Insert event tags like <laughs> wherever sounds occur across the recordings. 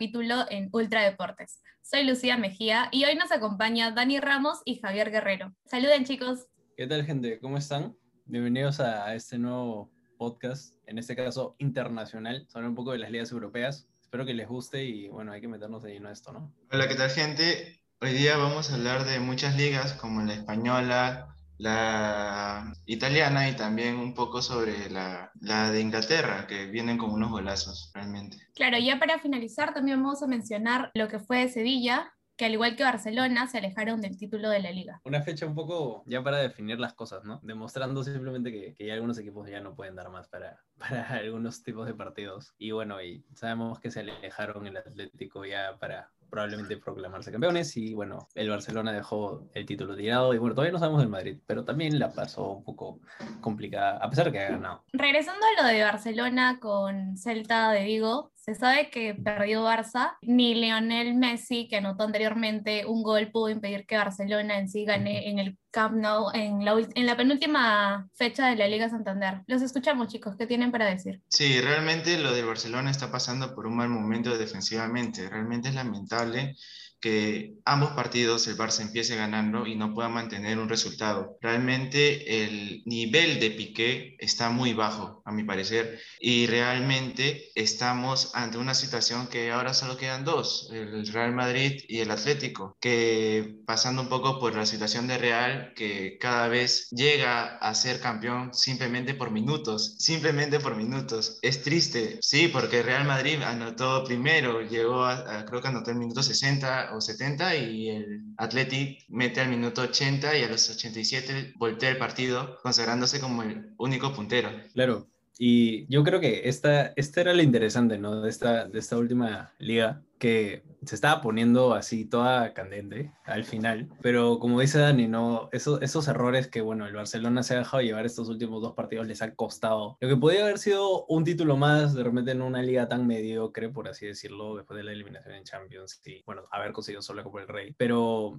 capítulo en Ultra Deportes. Soy Lucía Mejía y hoy nos acompaña Dani Ramos y Javier Guerrero. Saluden chicos. ¿Qué tal gente? ¿Cómo están? Bienvenidos a este nuevo podcast, en este caso internacional, sobre un poco de las ligas europeas. Espero que les guste y bueno, hay que meternos de lleno a esto, ¿no? Hola, ¿qué tal gente? Hoy día vamos a hablar de muchas ligas como la española, la italiana y también un poco sobre la, la, de Inglaterra, que vienen con unos golazos realmente. Claro, ya para finalizar también vamos a mencionar lo que fue Sevilla, que al igual que Barcelona se alejaron del título de la liga. Una fecha un poco ya para definir las cosas, ¿no? Demostrando simplemente que, que ya algunos equipos ya no pueden dar más para, <laughs> para algunos tipos de partidos. Y bueno, y sabemos que se alejaron el Atlético ya para probablemente proclamarse campeones y bueno, el Barcelona dejó el título tirado y bueno, todavía no sabemos del Madrid, pero también la pasó un poco complicada, a pesar de que ha ganado. Regresando a lo de Barcelona con Celta de Vigo, se sabe que perdió Barça, ni Lionel Messi, que anotó anteriormente un gol, pudo impedir que Barcelona en sí gane en el Camp Nou en la, en la penúltima fecha de la Liga Santander. Los escuchamos chicos, ¿qué tienen para decir? Sí, realmente lo de Barcelona está pasando por un mal momento defensivamente, realmente es lamentable que ambos partidos el Barça empiece ganando y no pueda mantener un resultado. Realmente el nivel de Piqué está muy bajo, a mi parecer, y realmente estamos ante una situación que ahora solo quedan dos, el Real Madrid y el Atlético, que pasando un poco por la situación de Real, que cada vez llega a ser campeón simplemente por minutos, simplemente por minutos. Es triste, sí, porque Real Madrid anotó primero, llegó a, creo que anotó el minuto 60 o 70 y el Athletic mete al minuto 80 y a los 87 voltea el partido consagrándose como el único puntero. Claro, y yo creo que esta, esta era lo interesante, ¿no? De esta, de esta última liga, que se estaba poniendo así toda candente al final, pero como dice Dani, ¿no? Esos, esos errores que, bueno, el Barcelona se ha dejado llevar estos últimos dos partidos les ha costado. Lo que podía haber sido un título más, de repente en una liga tan mediocre, por así decirlo, después de la eliminación en Champions, y, bueno, haber conseguido solo la Copa del Rey, pero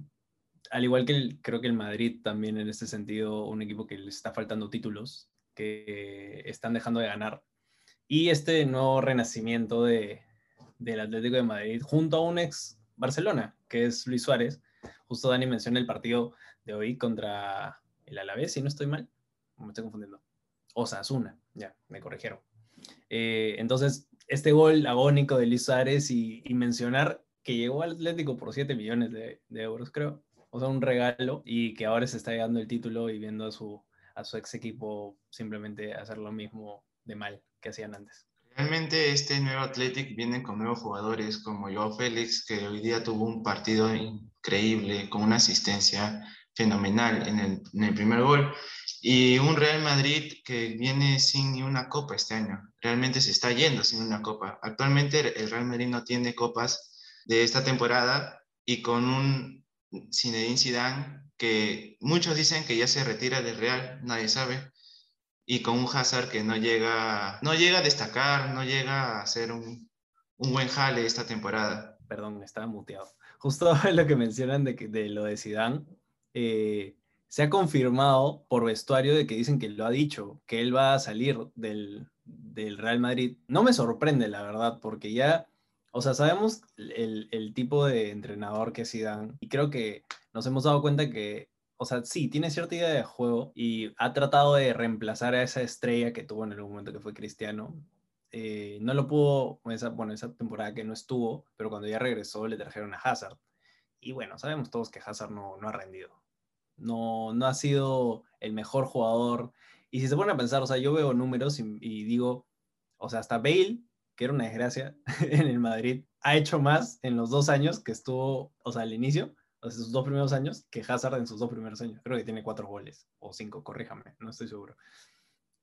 al igual que creo que el Madrid también en este sentido, un equipo que le está faltando títulos, que están dejando de ganar. Y este nuevo renacimiento de, del Atlético de Madrid junto a un ex Barcelona, que es Luis Suárez. Justo Dani menciona el partido de hoy contra el Alavés, si no estoy mal, me estoy confundiendo. Osasuna, ya, me corrigieron. Eh, entonces, este gol agónico de Luis Suárez y, mencionar que llegó al Atlético por 7 millones de, de euros, creo. O sea, un regalo y que ahora se está llegando el título y viendo a su, a su ex equipo simplemente hacer lo mismo de mal que hacían antes. Realmente este nuevo Athletic viene con nuevos jugadores como Joao Félix, que hoy día tuvo un partido increíble, con una asistencia fenomenal en el, en el, primer gol, y un Real Madrid que viene sin ni una copa este año. Realmente se está yendo sin una copa. Actualmente el Real Madrid no tiene copas de esta temporada y con un Zinedine Zidane que muchos dicen que ya se retira del Real, nadie sabe, y con un Hazard que no llega, no llega a destacar, no llega a ser un, un buen jale esta temporada. Perdón, estaba muteado. <laughs> Justo <laughs> lo que mencionan de, de lo de Zidane, eh, se ha confirmado por vestuario de que dicen que lo ha dicho, que él va a salir del, del Real Madrid. No me sorprende, la verdad, porque ya, o sea, sabemos el, el tipo de entrenador que es Zidane, y creo que nos hemos dado cuenta que, o sea, sí, tiene cierta idea de juego y ha tratado de reemplazar a esa estrella que tuvo en algún momento que fue Cristiano. Eh, no lo pudo, esa, bueno, esa temporada que no estuvo, pero cuando ya regresó le trajeron a Hazard. Y bueno, sabemos todos que Hazard no, no ha rendido. No, no ha sido el mejor jugador. Y si se pone a pensar, o sea, yo veo números y, y digo, o sea, hasta Bale, que era una desgracia <laughs> en el Madrid, ha hecho más en los dos años que estuvo, o sea, al inicio, en sus dos primeros años que Hazard en sus dos primeros años. Creo que tiene cuatro goles o cinco, corríjame, no estoy seguro.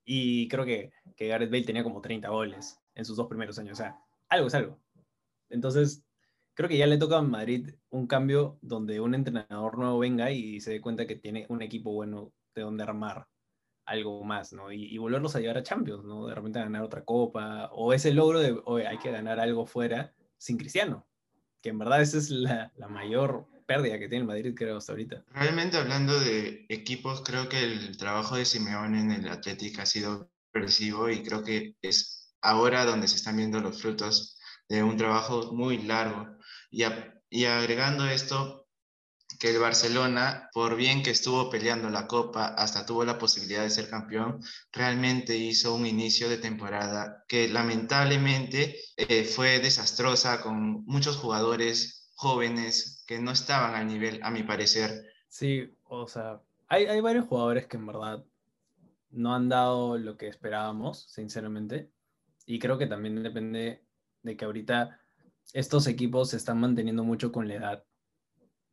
Y creo que, que Gareth Bale tenía como 30 goles en sus dos primeros años. O sea, algo es algo. Entonces, creo que ya le toca a Madrid un cambio donde un entrenador nuevo venga y se dé cuenta que tiene un equipo bueno de donde armar algo más, ¿no? Y, volverlos a llevar a Champions, ¿no? De repente ganar otra copa, o ese logro de, hoy hay que ganar algo fuera sin Cristiano, que en verdad esa es la, la mayor pérdida que tiene el Madrid, creo, hasta ahorita. Realmente hablando de equipos, creo que el trabajo de Simeone en el Atlético ha sido progresivo y creo que es ahora donde se están viendo los frutos de un trabajo muy largo. Y, y agregando esto, que el Barcelona, por bien que estuvo peleando la Copa, hasta tuvo la posibilidad de ser campeón, realmente hizo un inicio de temporada que lamentablemente eh, fue desastrosa con muchos jugadores jóvenes que no estaban al nivel, a mi parecer. Sí, o sea, hay, hay varios jugadores que en verdad no han dado lo que esperábamos, sinceramente. Y creo que también depende de que ahorita estos equipos se están manteniendo mucho con la edad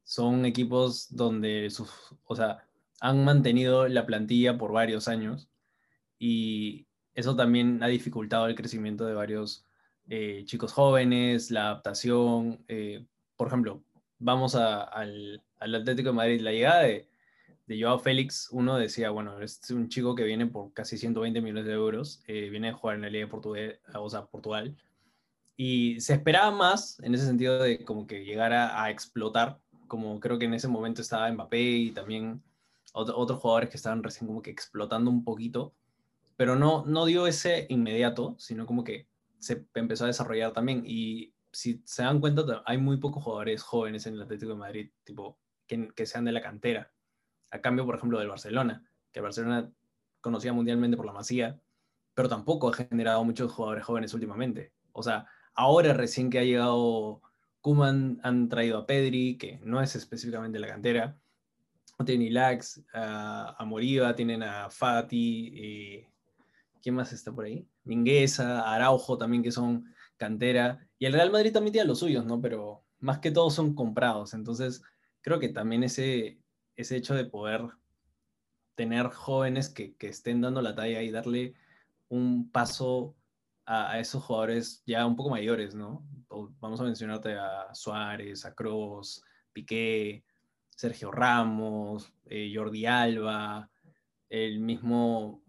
son equipos donde sus, o sea, han mantenido la plantilla por varios años y eso también ha dificultado el crecimiento de varios eh, chicos jóvenes, la adaptación. Eh, por ejemplo, vamos al, Atlético de Madrid, la llegada de, de Joao Félix, uno decía, bueno, es un chico que viene por casi 120 millones de euros, eh, viene a jugar en la Liga de o sea, Portugal, y se esperaba más en ese sentido de como que llegara a explotar como creo que en ese momento estaba Mbappé y también otros jugadores que estaban recién como que explotando un poquito, pero no, no dio ese inmediato, sino como que se empezó a desarrollar también. Y si se dan cuenta, hay muy pocos jugadores jóvenes en el Atlético de Madrid, tipo, que, que sean de la cantera. A cambio, por ejemplo, del Barcelona, que el Barcelona conocía mundialmente por la Masía, pero tampoco ha generado muchos jugadores jóvenes últimamente. O sea, ahora recién que ha llegado Kuman han traído a Pedri, que no es específicamente la cantera. Tienen Lax, a, a Moriba, tienen a Fati, eh, ¿quién más está por ahí? Mingueza, Araujo también, que son cantera. Y el Real Madrid también tiene los suyos, ¿no? Pero más que todos son comprados. Entonces, creo que también ese, ese hecho de poder tener jóvenes que, que estén dando la talla y darle un paso a, esos jugadores ya un poco mayores, ¿no? Vamos a mencionarte a Suárez, a Kroos, Piqué, Sergio Ramos, eh, Jordi Alba, el mismo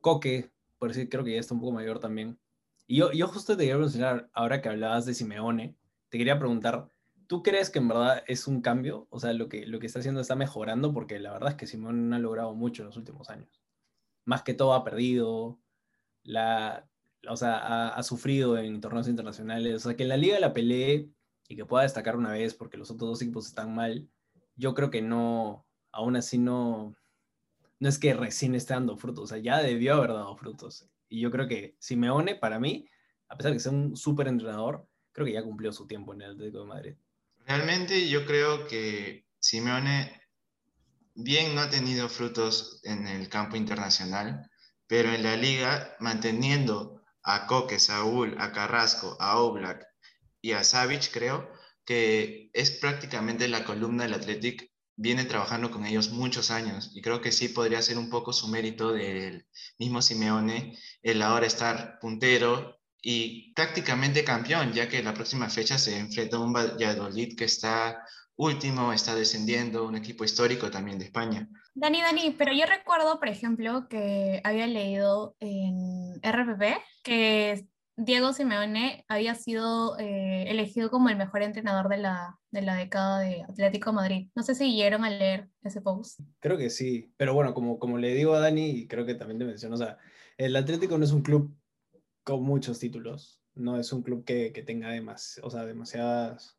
Coque, por decir, creo que ya está un poco mayor también. Y yo, yo justo te quería mencionar, ahora que hablabas de Simeone, te quería preguntar, ¿tú crees que en verdad es un cambio? O sea, lo que, lo que está haciendo está mejorando, porque la verdad es que Simeone ha logrado mucho en los últimos años. Más que todo ha perdido, la, o sea, ha, sufrido en torneos internacionales. O sea, que la liga la pelee y que pueda destacar una vez porque los otros dos equipos están mal, yo creo que no, aún así no, no es que recién esté dando frutos, o sea, ya debió haber dado frutos. Y yo creo que Simeone, para mí, a pesar de que sea un súper entrenador, creo que ya cumplió su tiempo en el Atlético de Madrid. Realmente yo creo que Simeone bien no ha tenido frutos en el campo internacional, pero en la liga, manteniendo a Coque, Saúl, a Carrasco, a Oblak y a Savic, creo, que es prácticamente la columna del Athletic, viene trabajando con ellos muchos años y creo que sí podría ser un poco su mérito del mismo Simeone el ahora estar puntero y prácticamente campeón, ya que la próxima fecha se enfrenta a un Valladolid que está último, está descendiendo, un equipo histórico también de España. Dani, Dani, pero yo recuerdo, por ejemplo, que había leído en RPP que Diego Simeone había sido eh, elegido como el mejor entrenador de la, de la década de Atlético Madrid. No sé si siguieron a leer ese post. Creo que sí, pero bueno, como, como le digo a Dani, y creo que también te menciono, o sea, el Atlético no es un club con muchos títulos, no es un club que, que tenga demas, o sea, demasiadas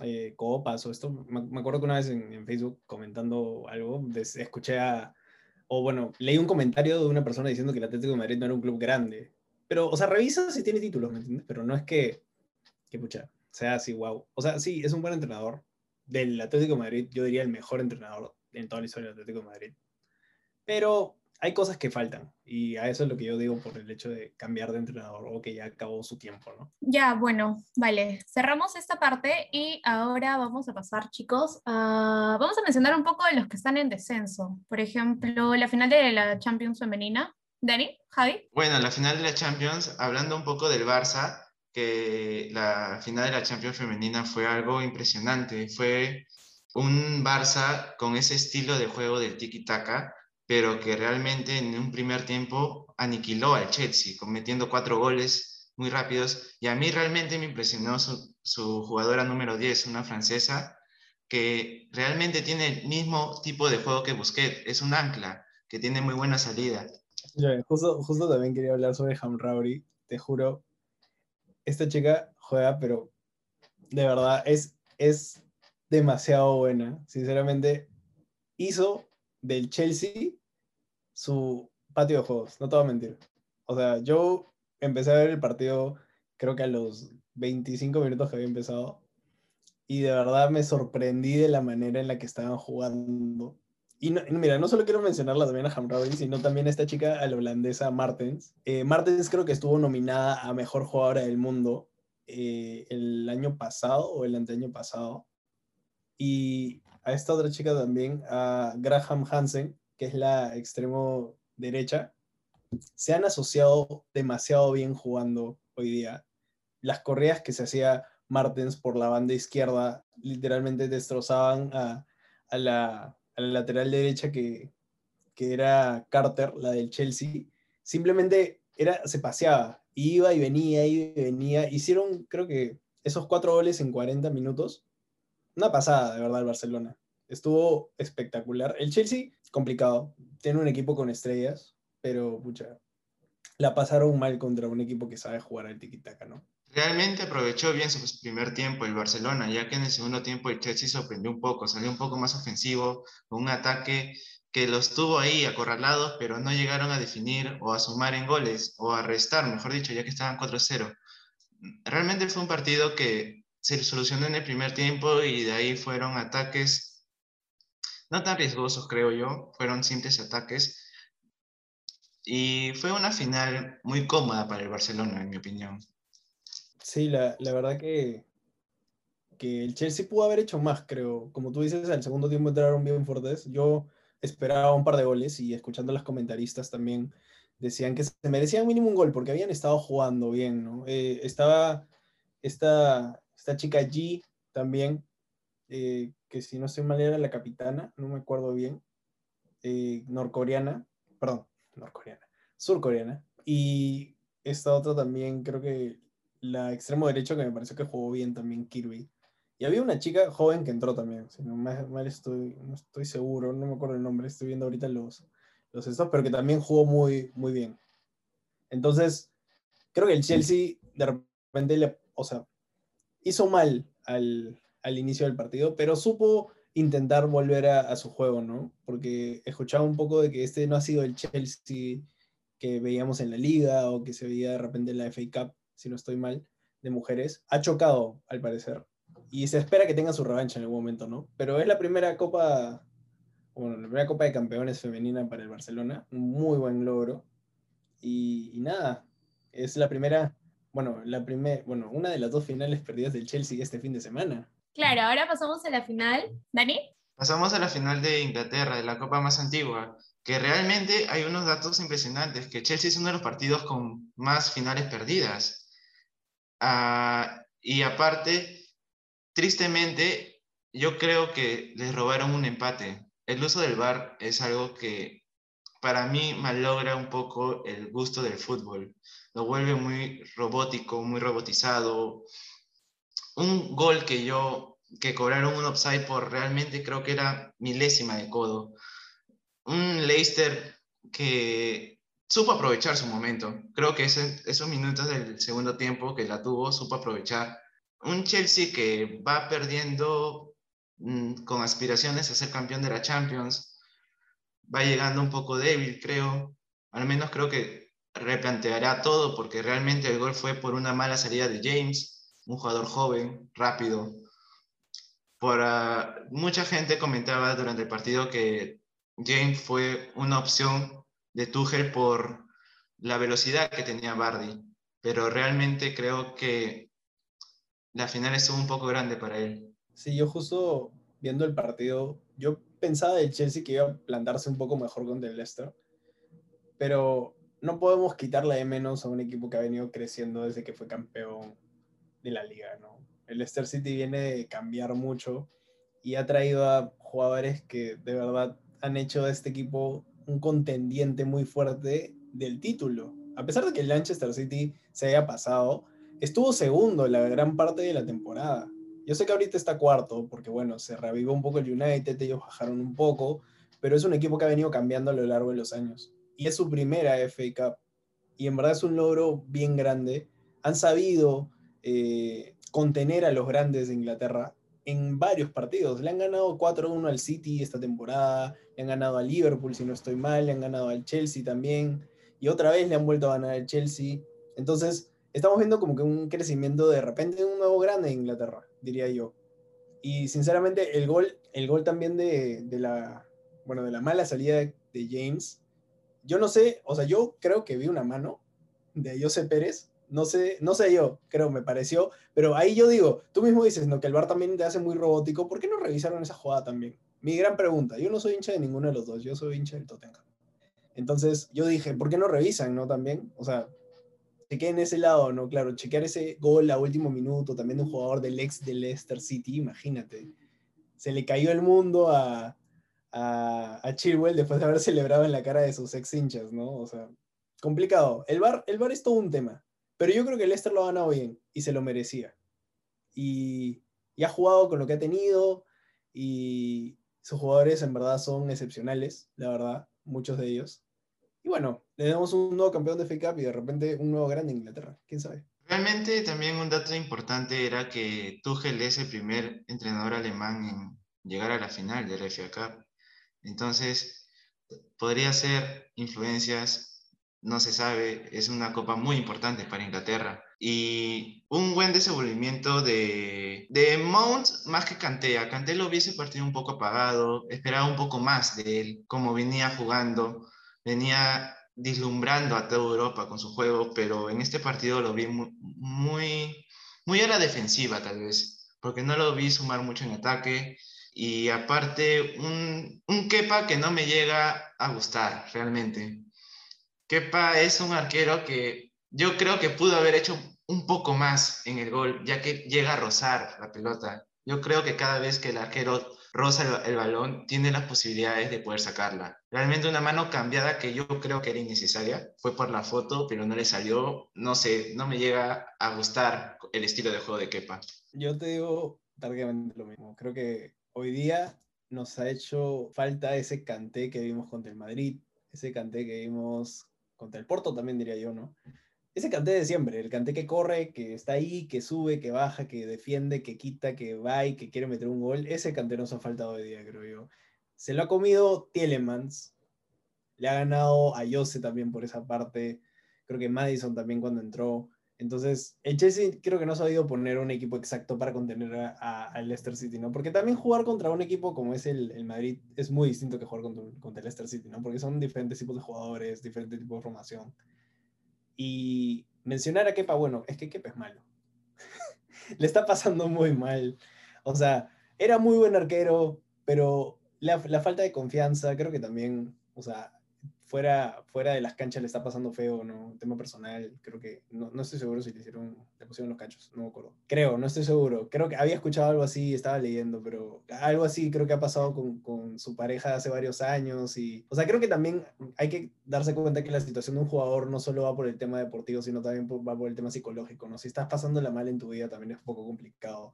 eh, copas o esto. Me, acuerdo que una vez en, Facebook comentando algo, escuché a, o bueno, leí un comentario de una persona diciendo que el Atlético de Madrid no era un club grande. Pero, o sea, revisa si tiene títulos, ¿me entiendes? Pero no es que, que pucha, sea así, wow. O sea, sí, es un buen entrenador. Del Atlético de Madrid, yo diría el mejor entrenador en toda la historia del Atlético de Madrid. Pero hay cosas que faltan y a eso es lo que yo digo por el hecho de cambiar de entrenador o que ya acabó su tiempo, ¿no? Ya, bueno, vale, cerramos esta parte y ahora vamos a pasar, chicos, a... vamos a mencionar un poco de los que están en descenso. Por ejemplo, la final de la Champions femenina. Dani, Javi. Bueno, la final de la Champions, hablando un poco del Barça, que la final de la Champions femenina fue algo impresionante, fue un Barça con ese estilo de juego del tiki-taka pero que realmente en un primer tiempo aniquiló al Chelsea, cometiendo cuatro goles muy rápidos. Y a mí realmente me impresionó su, jugadora número 10, una francesa, que realmente tiene el mismo tipo de juego que Busquets, es un ancla, que tiene muy buena salida. justo, justo también quería hablar sobre Hamrauri, te juro. esta chica juega, pero de verdad es, es demasiado buena. Sinceramente, hizo del Chelsea su patio de juegos, no te voy a mentir. O sea, yo empecé a ver el partido creo que a los 25 minutos que había empezado y de verdad me sorprendí de la manera en la que estaban jugando. Y, mira, no solo quiero mencionarla también a sino también a esta chica, la holandesa Martens. Eh, Martens creo que estuvo nominada a Mejor Jugadora del Mundo eh, el año pasado o el anteaño pasado. Y a esta otra chica también, a Graham Hansen, que es la extremo derecha, se han asociado demasiado bien jugando hoy día. Las correas que se hacía Martens por la banda izquierda literalmente destrozaban a, la, lateral derecha que, era Carter, la del Chelsea. Simplemente era, se paseaba, iba y venía, iba y venía. Hicieron, creo que, esos cuatro goles en 40 minutos. Una pasada, de verdad, el Barcelona. Estuvo espectacular. El Chelsea, complicado. Tiene un equipo con estrellas, pero pucha, la pasaron mal contra un equipo que sabe jugar al tiki-taka, ¿no? Realmente aprovechó bien su primer tiempo el Barcelona, ya que en el segundo tiempo el Chelsea sorprendió un poco, salió un poco más ofensivo, con un ataque que los tuvo ahí acorralados, pero no llegaron a definir o a sumar en goles, o a restar, mejor dicho, ya que estaban 4-0. Realmente fue un partido que se solucionó en el primer tiempo y de ahí fueron ataques no tan riesgosos, creo yo, fueron simples ataques. Y fue una final muy cómoda para el Barcelona, en mi opinión. Sí, la, la verdad que, que el Chelsea pudo haber hecho más, creo. Como tú dices, al segundo tiempo entraron bien fuertes. Yo esperaba un par de goles y escuchando a los comentaristas también decían que se merecían mínimo un gol porque habían estado jugando bien, ¿no? Eh, estaba esta, esta chica G también, eh, que si no estoy mal era la capitana, no me acuerdo bien, eh, norcoreana, perdón, norcoreana, surcoreana. Y esta otra también creo que la extremo derecho que me pareció que jugó bien también Kirby. Y había una chica joven que entró también, si no mal estoy, no estoy seguro, no me acuerdo el nombre, estoy viendo ahorita los, los estos, pero que también jugó muy, muy bien. Entonces, creo que el Chelsea de repente, le, o sea, hizo mal al, al inicio del partido, pero supo intentar volver a, su juego, ¿no? Porque escuchaba un poco de que este no ha sido el Chelsea que veíamos en la liga o que se veía de repente en la FA Cup si no estoy mal, de mujeres, ha chocado, al parecer. Y se espera que tenga su revancha en algún momento, ¿no? Pero es la primera copa, bueno, la primera copa de campeones femenina para el Barcelona, un muy buen logro. Y, nada, es la primera, bueno, la primera, bueno, una de las dos finales perdidas del Chelsea este fin de semana. Claro, ahora pasamos a la final. ¿Dani? Pasamos a la final de Inglaterra, de la copa más antigua, que realmente hay unos datos impresionantes, que Chelsea es uno de los partidos con más finales perdidas. Ah, y aparte, tristemente, yo creo que les robaron un empate. El uso del VAR es algo que para mí malogra un poco el gusto del fútbol. Lo vuelve muy robótico, muy robotizado. Un gol que yo, que cobraron un offside por realmente creo que era milésima de codo. Un Leicester que supo aprovechar su momento. Creo que ese, esos minutos del segundo tiempo que la tuvo, supo aprovechar. Un Chelsea que va perdiendo mm, con aspiraciones a ser campeón de la Champions, va llegando un poco débil, creo. Al menos creo que replanteará todo porque realmente el gol fue por una mala salida de James, un jugador joven, rápido. Por, ah, mucha gente comentaba durante el partido que James fue una opción de Tuchel por la velocidad que tenía Bardi, pero realmente creo que la final estuvo un poco grande para él. Sí, yo justo viendo el partido, yo pensaba del Chelsea que iba a plantarse un poco mejor contra el Leicester, pero no podemos quitarle de menos a un equipo que ha venido creciendo desde que fue campeón de la liga, ¿no? El Leicester City viene de cambiar mucho y ha traído a jugadores que de verdad han hecho de este equipo un contendiente muy fuerte del título. A pesar de que el Manchester City se haya pasado, estuvo segundo la gran parte de la temporada. Yo sé que ahorita está cuarto, porque bueno, se revivó un poco el United, ellos bajaron un poco, pero es un equipo que ha venido cambiando a lo largo de los años. Y es su primera FA Cup. Y en verdad es un logro bien grande. Han sabido eh, contener a los grandes de Inglaterra en varios partidos. Le han ganado 4-1 al City esta temporada, le han ganado al Liverpool, si no estoy mal, le han ganado al Chelsea también, y otra vez le han vuelto a ganar al Chelsea. Entonces, estamos viendo como que un crecimiento de repente un nuevo grande en Inglaterra, diría yo. Y sinceramente, el gol, el gol también de, de la, bueno, de la mala salida de, James, yo no sé, o sea, yo creo que vi una mano de José Pérez, no sé, no sé yo, creo, me pareció, pero ahí yo digo, tú mismo dices, ¿no? Que el bar también te hace muy robótico, ¿por qué no revisaron esa jugada también? Mi gran pregunta, yo no soy hincha de ninguno de los dos, yo soy hincha del Tottenham. Entonces yo dije, ¿por qué no revisan, no? También, o sea, chequeen ese lado, ¿no? Claro, chequear ese gol a último minuto, también de un jugador del ex de Leicester City, imagínate. Se le cayó el mundo a, a, a Chilwell después de haber celebrado en la cara de sus ex hinchas, ¿no? O sea, complicado. El bar, el bar es todo un tema, pero yo creo que Leicester lo ha ganado bien y se lo merecía. Y, y ha jugado con lo que ha tenido y sus jugadores en verdad son excepcionales, la verdad, muchos de ellos. Y bueno, le damos un nuevo campeón de FA Cup y de repente un nuevo grande en Inglaterra. ¿Quién sabe? Realmente también un dato importante era que Tuchel es el primer entrenador alemán en llegar a la final de la FA Cup. Entonces, podría ser influencias, no se sabe, es una copa muy importante para Inglaterra. Y un buen desenvolvimiento de, de Mount más que Kanté. A Kanté lo hubiese partido un poco apagado, esperaba un poco más de él, como venía jugando venía dislumbrando a toda Europa con su juego, pero en este partido lo vi muy, muy, a la defensiva tal vez, porque no lo vi sumar mucho en ataque y aparte un, un Kepa que no me llega a gustar realmente. Kepa es un arquero que yo creo que pudo haber hecho un poco más en el gol, ya que llega a rozar la pelota. Yo creo que cada vez que el arquero roza el, balón, tiene las posibilidades de poder sacarla. Realmente una mano cambiada que yo creo que era innecesaria, fue por la foto, pero no le salió, no sé, no me llega a gustar el estilo de juego de Kepa. Yo te digo prácticamente lo mismo, creo que hoy día nos ha hecho falta ese canté que vimos contra el Madrid, ese canté que vimos contra el Porto también diría yo, ¿no? ese canté de siempre, el canté que corre, que está ahí, que sube, que baja, que defiende, que quita, que va y que quiere meter un gol, ese canté nos ha faltado hoy día, creo yo. Se lo ha comido Tielemans, le ha ganado a Jose también por esa parte, creo que Madison también cuando entró. Entonces, el Chelsea creo que no ha sabido poner un equipo exacto para contener al Leicester City, ¿no? Porque también jugar contra un equipo como es el, el Madrid es muy distinto que jugar contra, contra el Leicester City, ¿no? Porque son diferentes tipos de jugadores, diferentes tipos de formación. Y mencionar a Kepa, bueno, es que Kepa es malo. <laughs> Le está pasando muy mal. O sea, era muy buen arquero, pero la, la, falta de confianza, creo que también, o sea, fuera, fuera de las canchas le está pasando feo, ¿no? tema personal, creo que, no, no, estoy seguro si le hicieron, le pusieron los cachos, no me acuerdo. Creo, no estoy seguro. Creo que había escuchado algo así, estaba leyendo, pero algo así creo que ha pasado con, con su pareja hace varios años y, o sea, creo que también hay que darse cuenta que la situación de un jugador no solo va por el tema deportivo, sino también va por el tema psicológico, ¿no? Si estás pasándola mal en tu vida también es un poco complicado.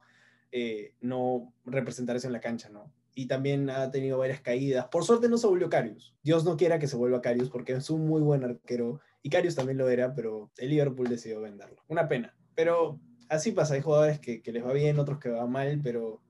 Eh, no representar eso en la cancha, ¿no? Y también ha tenido varias caídas. Por suerte no se volvió Carius. Dios no quiera que se vuelva Carius porque es un muy buen arquero y Carius también lo era, pero el Liverpool decidió venderlo. Una pena. Pero así pasa, hay jugadores que, les va bien, otros que va mal, pero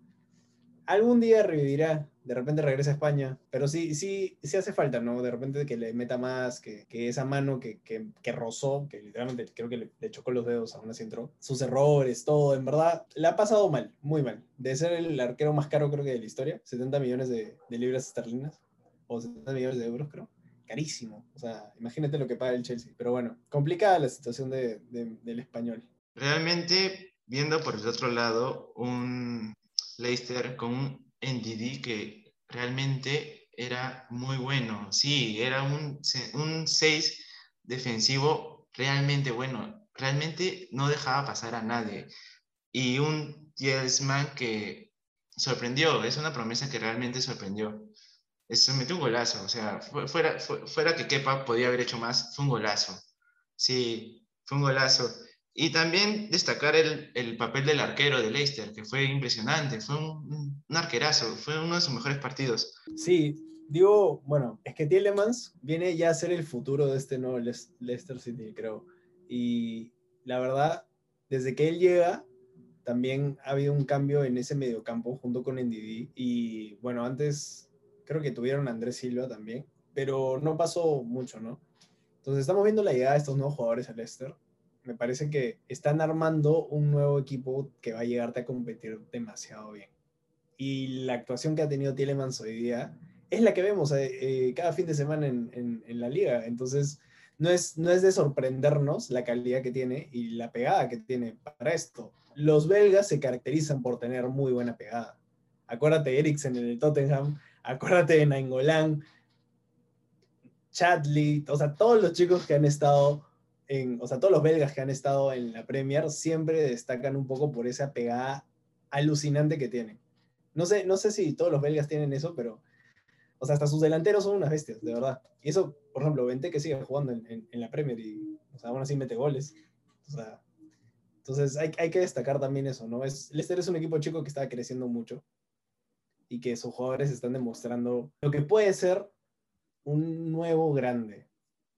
algún día revivirá, de repente regresa a España, pero sí, sí, sí hace falta, ¿no? De repente que le meta más, que, que esa mano que, que, que, rozó, que literalmente creo que le, chocó los dedos, aún así entró, sus errores, todo, en verdad, la ha pasado mal, muy mal. De ser el arquero más caro creo que de la historia, 70 millones de, de libras esterlinas, o 70 millones de euros creo. Carísimo, o sea, imagínate lo que paga el Chelsea. Pero bueno, complicada la situación de, del español. Realmente, viendo por el otro lado, un Leicester con un NDD que realmente era muy bueno. Sí, era un, un 6 defensivo realmente bueno. Realmente no dejaba pasar a nadie. Y un Yelsman que sorprendió. Es una promesa que realmente sorprendió. Se metió un golazo. O sea, fuera, fuera que Kepa podía haber hecho más, fue un golazo. Sí, fue un golazo. Y también destacar el, el, papel del arquero de Leicester, que fue impresionante, fue un, arquerazo, fue uno de sus mejores partidos. Sí, digo, bueno, es que Tielemans viene ya a ser el futuro de este nuevo Leicester City, creo. Y la verdad, desde que él llega, también ha habido un cambio en ese mediocampo junto con NDD. Y bueno, antes creo que tuvieron Andrés Silva también, pero no pasó mucho, ¿no? Entonces estamos viendo la llegada de estos nuevos jugadores al Leicester. Me parece que están armando un nuevo equipo que va a llegarte a competir demasiado bien. Y la actuación que ha tenido Tielemans hoy día es la que vemos eh, eh, cada fin de semana en, en, la liga. Entonces, no es, no es de sorprendernos la calidad que tiene y la pegada que tiene para esto. Los belgas se caracterizan por tener muy buena pegada. Acuérdate de Eriksen en el Tottenham, acuérdate de Nainggolan, Chadley, o sea, todos los chicos que han estado en, o sea, todos los belgas que han estado en la Premier siempre destacan un poco por esa pegada alucinante que tienen. No sé, no sé si todos los belgas tienen eso, pero o sea, hasta sus delanteros son unas bestias, de verdad. Y eso, por ejemplo, Vente que sigue jugando en, la Premier y, o sea, aún así mete goles. O sea, entonces hay, hay, que destacar también eso, ¿no? Es, Leicester es un equipo chico que está creciendo mucho y que sus jugadores están demostrando lo que puede ser un nuevo grande.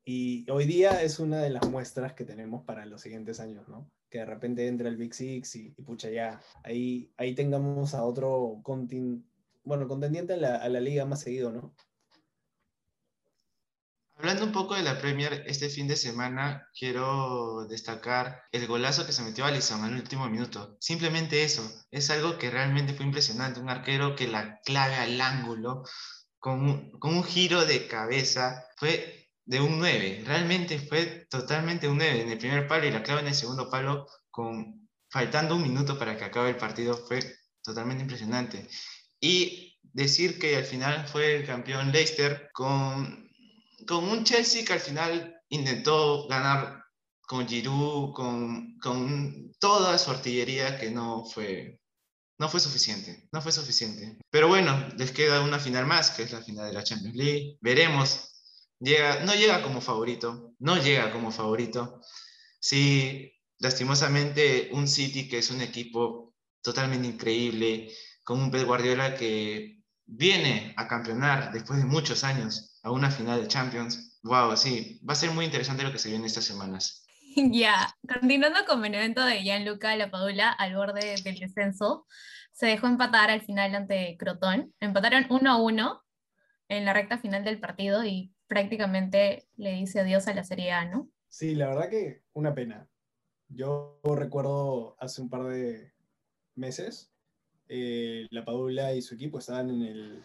Y hoy día es una de las muestras que tenemos para los siguientes años, ¿no? Que de repente entra el Big Six y, pucha, ya, ahí, ahí tengamos a otro contingente bueno, contendiente a la, a la liga más seguido, ¿no? Hablando un poco de la Premier, este fin de semana quiero destacar el golazo que se metió Alisson al último minuto. Simplemente eso, es algo que realmente fue impresionante. Un arquero que la clave al ángulo con un, con un giro de cabeza fue de un 9. Realmente fue totalmente un 9 en el primer palo y la clave en el segundo palo con faltando un minuto para que acabe el partido fue totalmente impresionante y decir que al final fue el campeón Leicester con, con un Chelsea que al final intentó ganar con Giroud, con, con toda su artillería que no fue, no fue suficiente, no fue suficiente. Pero bueno, les queda una final más, que es la final de la Champions League. Veremos. Llega, no llega como favorito, no llega como favorito. Sí, lastimosamente un City que es un equipo totalmente increíble, con un Pep Guardiola que viene a campeonar después de muchos años a una final de Champions. Wow, sí, va a ser muy interesante lo que se viene estas semanas. <laughs> Ya, continuando con el evento de Gianluca Lapadula al borde del descenso, se dejó empatar al final ante Crotón. Empataron 1 a 1 en la recta final del partido y prácticamente le dice adiós a la Serie A, ¿no? Sí, la verdad que una pena. Yo recuerdo hace un par de meses eh, la Padula y su equipo estaban en el,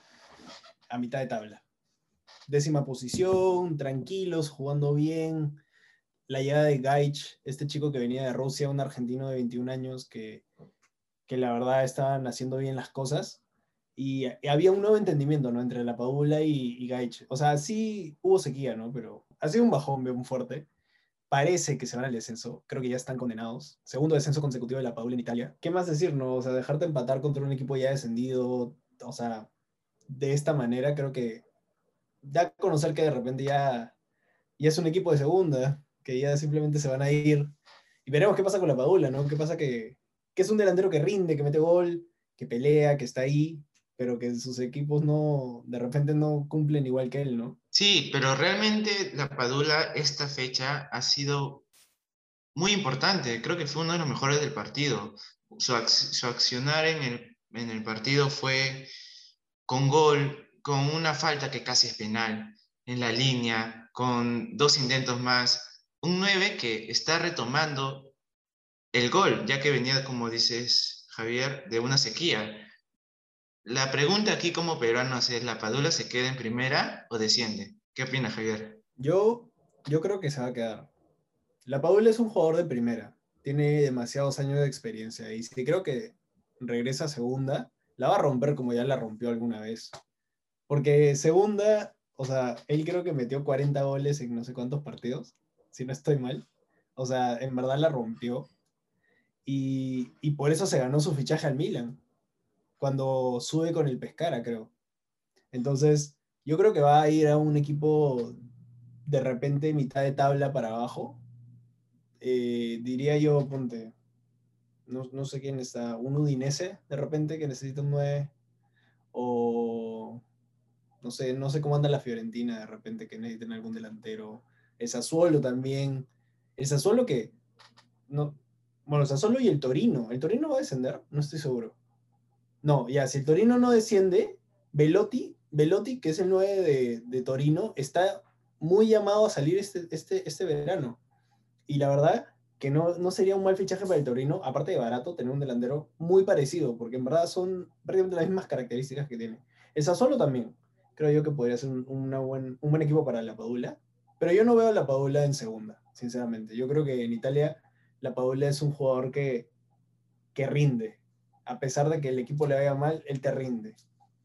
a mitad de tabla. Décima posición, tranquilos, jugando bien. La llegada de Gaich, este chico que venía de Rusia, un argentino de 21 años que, que la verdad estaban haciendo bien las cosas. Y, había un nuevo entendimiento ¿no? entre la Padula y, y Gaich. O sea, sí hubo sequía, ¿no? Pero ha sido un bajón bien fuerte parece que se van al descenso. Creo que ya están condenados. Segundo descenso consecutivo de la Padula en Italia. ¿Qué más decir, no? O sea, dejarte empatar contra un equipo ya descendido, o sea, de esta manera, creo que da a conocer que de repente ya, ya es un equipo de segunda, que ya simplemente se van a ir. Y veremos qué pasa con la Padula, ¿no? ¿Qué pasa que, que es un delantero que rinde, que mete gol, que pelea, que está ahí, pero que sus equipos no, de repente no cumplen igual que él, ¿no? Sí, pero realmente la Padula esta fecha ha sido muy importante. Creo que fue uno de los mejores del partido. Su, accionar en el, en el partido fue con gol, con una falta que casi es penal, en la línea, con dos intentos más. Un 9 que está retomando el gol, ya que venía, como dices, Javier, de una sequía la pregunta aquí como peruanos es, ¿la Padula se queda en primera o desciende? ¿Qué opina Javier? Yo, yo creo que se va a quedar. La Padula es un jugador de primera, tiene demasiados años de experiencia y si creo que regresa a segunda, la va a romper como ya la rompió alguna vez. Porque segunda, o sea, él creo que metió 40 goles en no sé cuántos partidos, si no estoy mal. O sea, en verdad la rompió. Y, y por eso se ganó su fichaje al Milan cuando sube con el Pescara, creo. Entonces, yo creo que va a ir a un equipo de repente mitad de tabla para abajo. Eh, diría yo, ponte, no, sé quién está, un Udinese de repente que necesita un 9, o no sé, no sé cómo anda la Fiorentina de repente que necesiten algún delantero, el Sassuolo también, el Sassuolo que, no, Bueno, Sassuolo y el Torino. ¿El Torino va a descender? No estoy seguro. No, ya, si el Torino no desciende, Velotti, Velotti que es el 9 de, de Torino, está muy llamado a salir este, este, este verano. Y la verdad que no, no sería un mal fichaje para el Torino, aparte de barato, tener un delantero muy parecido, porque en verdad son prácticamente las mismas características que tiene. El Sassuolo también, creo yo que podría ser un, una buen, un buen equipo para la Padula, pero yo no veo la Padula en segunda, sinceramente. Yo creo que en Italia la Padula es un jugador que, que rinde. A pesar de que el equipo le vaya mal, él te rinde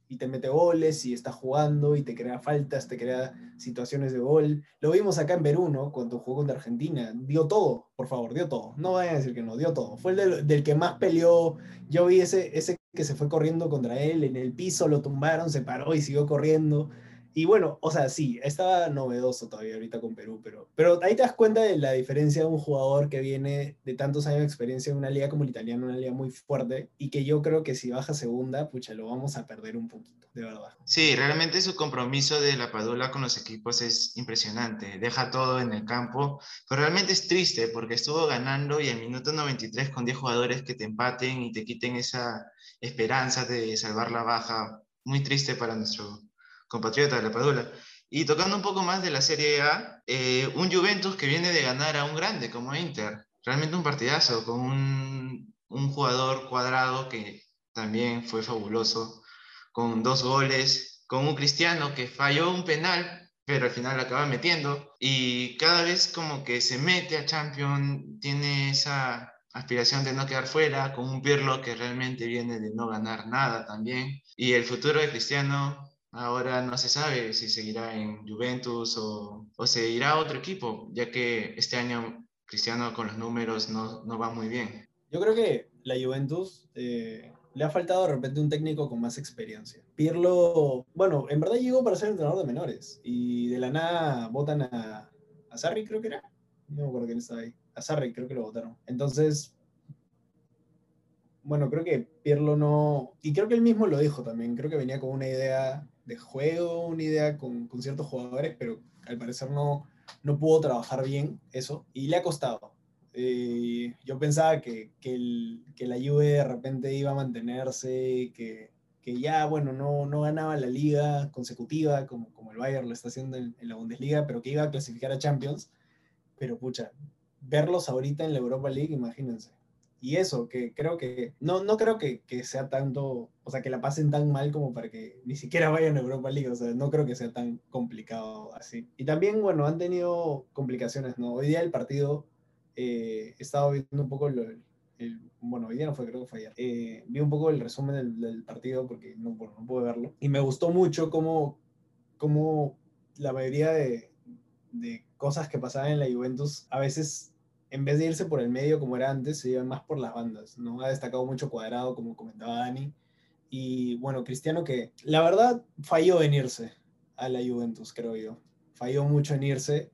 y te mete goles y está jugando y te crea faltas, te crea situaciones de gol. Lo vimos acá en Perú, ¿no? Cuando jugó contra Argentina. Dio todo, por favor, dio todo. No vayan a decir que no, dio todo. Fue el del, que más peleó. Yo vi ese, ese que se fue corriendo contra él en el piso, lo tumbaron, se paró y siguió corriendo. Y bueno, o sea, sí, estaba novedoso todavía ahorita con Perú, pero, pero ahí te das cuenta de la diferencia de un jugador que viene de tantos años de experiencia en una liga como el italiano, una liga muy fuerte, y que yo creo que si baja segunda, pucha, lo vamos a perder un poquito, de verdad. Sí, realmente su compromiso de la Padula con los equipos es impresionante, deja todo en el campo, pero realmente es triste porque estuvo ganando y en minuto 93 con 10 jugadores que te empaten y te quiten esa esperanza de salvar la baja, muy triste para nuestro compatriota de la Padula. Y tocando un poco más de la Serie A, eh, un Juventus que viene de ganar a un grande como Inter. Realmente un partidazo con un, un jugador cuadrado que también fue fabuloso, con dos goles, con un Cristiano que falló un penal, pero al final acaba metiendo. Y cada vez como que se mete a Champions, tiene esa aspiración de no quedar fuera, con un Pirlo que realmente viene de no ganar nada también. Y el futuro de Cristiano Ahora no se sabe si seguirá en Juventus o, o se irá a otro equipo, ya que este año Cristiano con los números no, no va muy bien. Yo creo que la Juventus eh, le ha faltado de repente un técnico con más experiencia. Pirlo, bueno, en verdad llegó para ser entrenador de menores y de la nada votan a, a Sarri, creo que era. No me acuerdo quién estaba ahí. A Sarri creo que lo votaron. Entonces, bueno, creo que Pirlo no... Y creo que él mismo lo dijo también. Creo que venía con una idea de juego, una idea con, con, ciertos jugadores, pero al parecer no, no pudo trabajar bien eso y le ha costado. Eh, yo pensaba que, que, el, que, la Juve de repente iba a mantenerse, que, que, ya, bueno, no, no ganaba la liga consecutiva, como, como el Bayern lo está haciendo en, en la Bundesliga, pero que iba a clasificar a Champions. Pero pucha, verlos ahorita en la Europa League, imagínense y eso, que creo que, no, no creo que, que, sea tanto, o sea, que la pasen tan mal como para que ni siquiera vayan a Europa League, o sea, no creo que sea tan complicado así. Y también, bueno, han tenido complicaciones, ¿no? Hoy día el partido, eh, he estado viendo un poco el, el, bueno, hoy día no fue, creo que fue ayer, eh, vi un poco el resumen del, del partido porque no, bueno, no pude verlo, y me gustó mucho cómo, cómo la mayoría de, de cosas que pasaban en la Juventus a veces en vez de irse por el medio como era antes, se iban más por las bandas, ¿no? Ha destacado mucho Cuadrado, como comentaba Dani. Y bueno, Cristiano que la verdad falló en irse a la Juventus, creo yo. Falló mucho en irse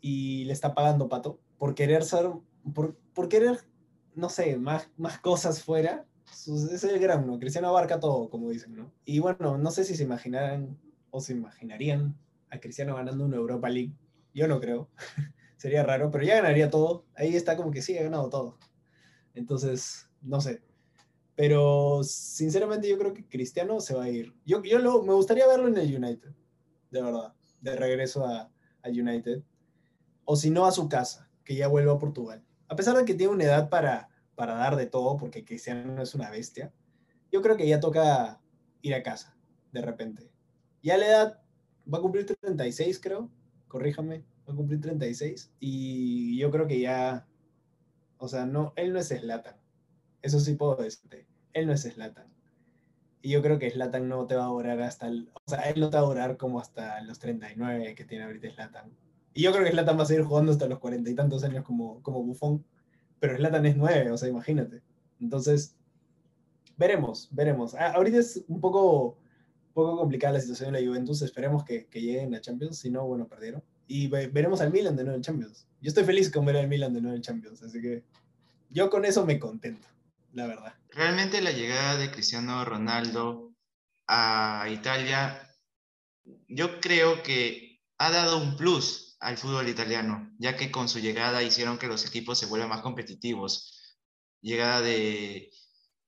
y le está pagando pato por querer ser, por, querer, no sé, más, cosas fuera. Es el gran, ¿no? Cristiano abarca todo, como dicen, ¿no? Y bueno, no sé si se imaginarán o se imaginarían a Cristiano ganando una Europa League. Yo no creo. <laughs> Sería raro, pero ya ganaría todo. Ahí está como que sí, ha ganado todo. Entonces, no sé. Pero sinceramente yo creo que Cristiano se va a ir. Yo, yo me gustaría verlo en el United, de verdad, de regreso a, a United. O si no, a su casa, que ya vuelva a Portugal. A pesar de que tiene una edad para, para dar de todo, porque Cristiano es una bestia, yo creo que ya toca ir a casa, de repente. Ya la edad va a cumplir 36, creo. Corríjame a cumplir 36 y yo creo que ya, o sea, no, él no es Slatan. Eso sí puedo decirte. Él no es Slatan. Y yo creo que Slatan no te va a durar hasta, el, o sea, él no te va a durar como hasta los 39 que tiene ahorita Slatan. Y yo creo que Slatan va a seguir jugando hasta los cuarenta y tantos años como, como bufón. Pero Slatan es 9, o sea, imagínate. Entonces, veremos, veremos. Ah, ahorita es un poco, poco complicada la situación de la Juventus. Esperemos que, que lleguen a Champions. Si no, bueno, perdieron y veremos al Milan de nuevo en Champions. Yo estoy feliz con ver al Milan de nuevo en Champions, así que yo con eso me contento, la verdad. Realmente la llegada de Cristiano Ronaldo a Italia, yo creo que ha dado un plus al fútbol italiano, ya que con su llegada hicieron que los equipos se vuelvan más competitivos. llegada de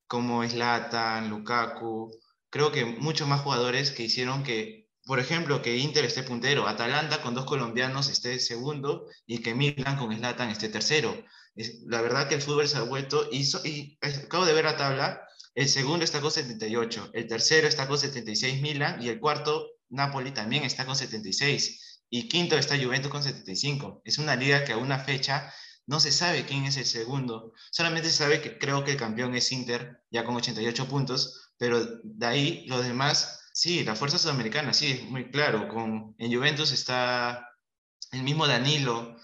como Zlatan, Lukaku, creo que muchos más jugadores que hicieron que, por ejemplo, que Inter esté puntero, Atalanta con dos colombianos esté segundo y que Milan con Zlatan esté tercero. la verdad que el fútbol se ha vuelto, y, y acabo de ver la tabla, el segundo está con 78, el tercero está con 76 Milan y el cuarto Napoli también está con 76 y quinto está Juventus con 75. Es una liga que a una fecha no se sabe quién es el segundo, solamente se sabe que creo que el campeón es Inter ya con 88 puntos, pero de ahí los demás, sí, la fuerza sudamericana, sí, es muy claro. Con, en Juventus está el mismo Danilo,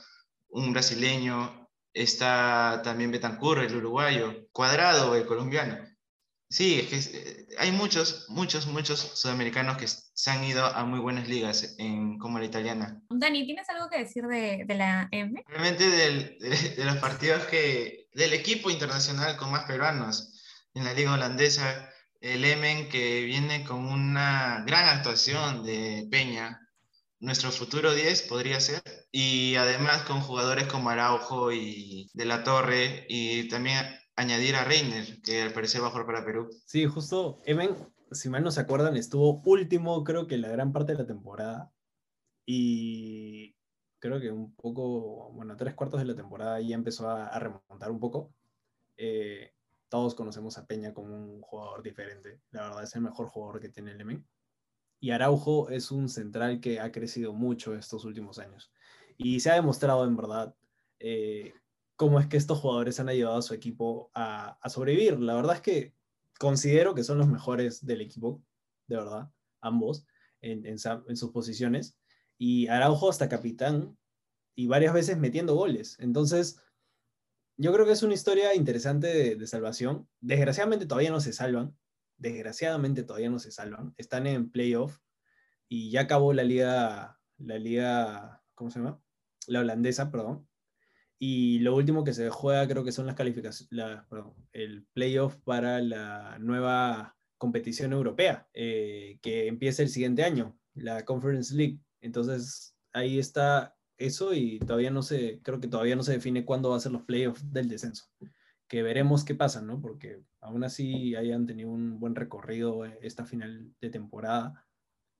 un brasileño, está también Betancur, el uruguayo, Cuadrado, el colombiano. Sí, es que eh, hay muchos, muchos, muchos sudamericanos que se han ido a muy buenas ligas en, como la italiana. Dani, ¿tienes algo que decir de, de la M? Realmente del, de, los partidos que, del equipo internacional con más peruanos en la liga holandesa, el Emen que viene con una gran actuación de Peña, nuestro futuro 10 podría ser, y además con jugadores como Araujo y De la Torre, y también añadir a Reiner, que al parecer va a jugar para Perú. Sí, justo, Emen, si mal no se acuerdan, estuvo último, creo que la gran parte de la temporada. Y creo que un poco, bueno, tres cuartos de la temporada ya empezó a, remontar un poco. Eh, todos conocemos a Peña como un jugador diferente. La verdad es el mejor jugador que tiene el. Y Araujo es un central que ha crecido mucho estos últimos años. Y se ha demostrado en verdad eh, cómo es que estos jugadores han ayudado a su equipo a, sobrevivir. La verdad es que considero que son los mejores del equipo, de verdad, ambos, en, sus posiciones. Y Araujo hasta capitán y varias veces metiendo goles. Entonces, yo creo que es una historia interesante de, de, salvación. Desgraciadamente todavía no se salvan. Desgraciadamente todavía no se salvan. Están en playoff y ya acabó la liga, la liga, ¿cómo se llama? La holandesa, perdón. Y lo último que se juega creo que son las calificaciones, perdón, el playoff para la nueva competición europea, eh, que empieza el siguiente año, la Conference League. Entonces ahí está eso y todavía no se, creo que todavía no se define cuándo va a ser los playoffs del descenso. Que veremos qué pasa, ¿no? Porque aún así hayan tenido un buen recorrido esta final de temporada.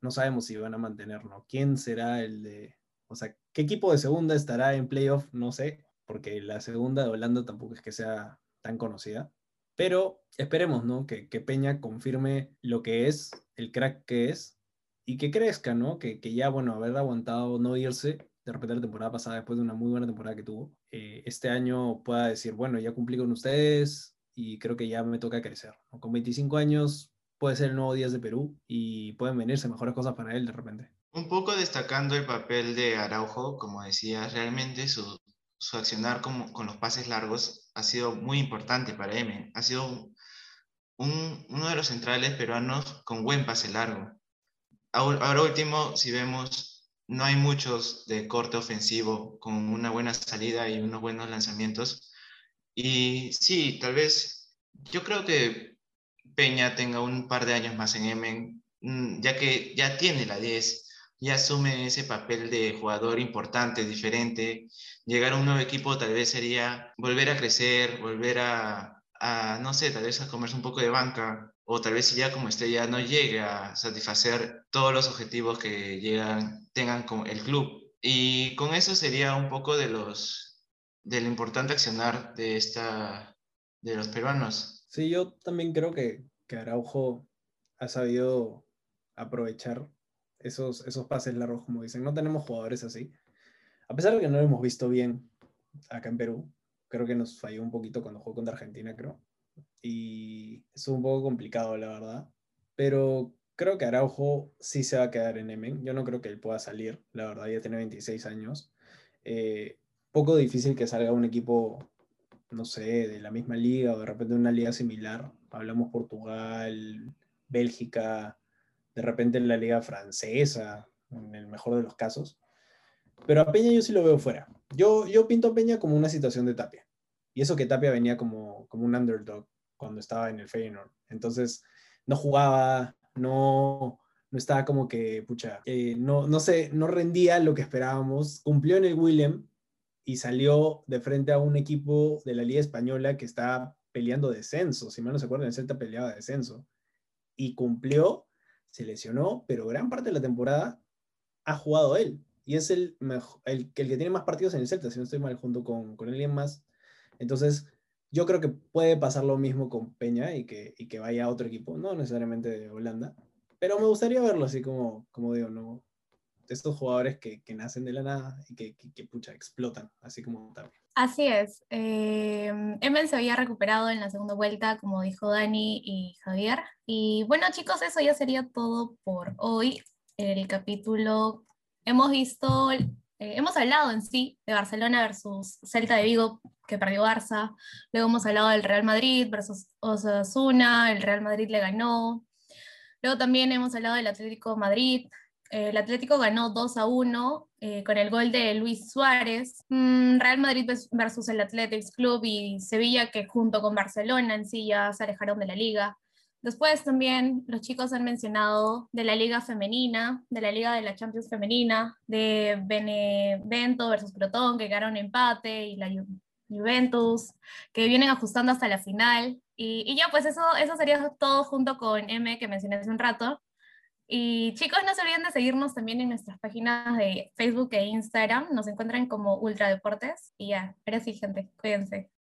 No sabemos si van a mantenerlo. ¿Quién será el de, o sea, qué equipo de segunda estará en playoff? No sé porque la segunda de Holanda tampoco es que sea tan conocida. Pero esperemos, ¿no? Que, Peña confirme lo que es, el crack que es, y que crezca, ¿no? Que, ya, bueno, haber aguantado no irse, de repente la temporada pasada, después de una muy buena temporada que tuvo, eh, este año pueda decir, bueno, ya cumplí con ustedes y creo que ya me toca crecer. Con 25 años puede ser el nuevo Díaz de Perú y pueden venirse mejores cosas para él de repente. Un poco destacando el papel de Araujo, como decía, realmente su, su accionar con, con los pases largos ha sido muy importante para M. Ha sido un, uno de los centrales peruanos con buen pase largo. Ahora último, si vemos, no hay muchos de corte ofensivo con una buena salida y unos buenos lanzamientos. Y sí, tal vez yo creo que Peña tenga un par de años más en M, mm, ya que ya tiene la 10 y asume ese papel de jugador importante, diferente. Llegar a un nuevo equipo tal vez sería volver a crecer, volver a, no sé, tal vez a comerse un poco de banca, o tal vez si ya como estrella no llegue a satisfacer todos los objetivos que llegan, tengan con el club. Y con eso sería un poco de los del importante accionar de esta de los peruanos. Sí, yo también creo que, que Araujo ha sabido aprovechar esos, esos pases largos, como dicen. No tenemos jugadores así. A pesar de que no lo hemos visto bien acá en Perú, creo que nos falló un poquito cuando jugó contra Argentina, creo. Y es un poco complicado, la verdad. Pero creo que Araujo sí se va a quedar en Emen. Yo no creo que él pueda salir, la verdad, ya tiene 26 años. Eh, poco difícil que salga un equipo, no sé, de la misma liga o de repente una liga similar. Hablamos Portugal, Bélgica, de repente en la liga francesa, en el mejor de los casos. Pero a Peña yo sí lo veo fuera. Yo, yo pinto a Peña como una situación de Tapia. Y eso que Tapia venía como, como un underdog cuando estaba en el Feyenoord. Entonces, no jugaba, no, no estaba como que, pucha, eh, no, no, sé, no rendía lo que esperábamos. Cumplió en el Willem y salió de frente a un equipo de la Liga Española que está peleando descenso, si mal no se acuerdan, el Celta peleaba descenso, y cumplió, se lesionó, pero gran parte de la temporada ha jugado él, y es el, el, que tiene más partidos en el Celta, si no estoy mal, junto con, con alguien más. Entonces, yo creo que puede pasar lo mismo con Peña y que, y que vaya a otro equipo, no necesariamente de Holanda, pero me gustaría verlo así como, como digo, ¿no? estos jugadores que, que, nacen de la nada y que, que, pucha, explotan, así como también. Así es. Eh, se había recuperado en la segunda vuelta, como dijo Dani y Javier. Y bueno, chicos, eso ya sería todo por hoy. El capítulo, hemos visto, eh, hemos hablado en sí de Barcelona versus Celta de Vigo, que perdió Barça. Luego hemos hablado del Real Madrid versus Osasuna, el Real Madrid le ganó. Luego también hemos hablado del Atlético Madrid, el Atlético ganó 2 a 1 eh, con el gol de Luis Suárez. Mm, Real Madrid versus el Athletics Club y Sevilla, que junto con Barcelona en sí ya se alejaron de la liga. Después también los chicos han mencionado de la liga femenina, de la liga de la Champions femenina, de Benevento versus Protón, que quedaron empate, y la Juventus, que vienen ajustando hasta la final. Y, y ya, pues eso, eso sería todo junto con M, que mencioné hace un rato. Y chicos, no se olviden de seguirnos también en nuestras páginas de Facebook e Instagram. Nos encuentran como Ultra Deportes. Y ya, ahora sí, gente, cuídense.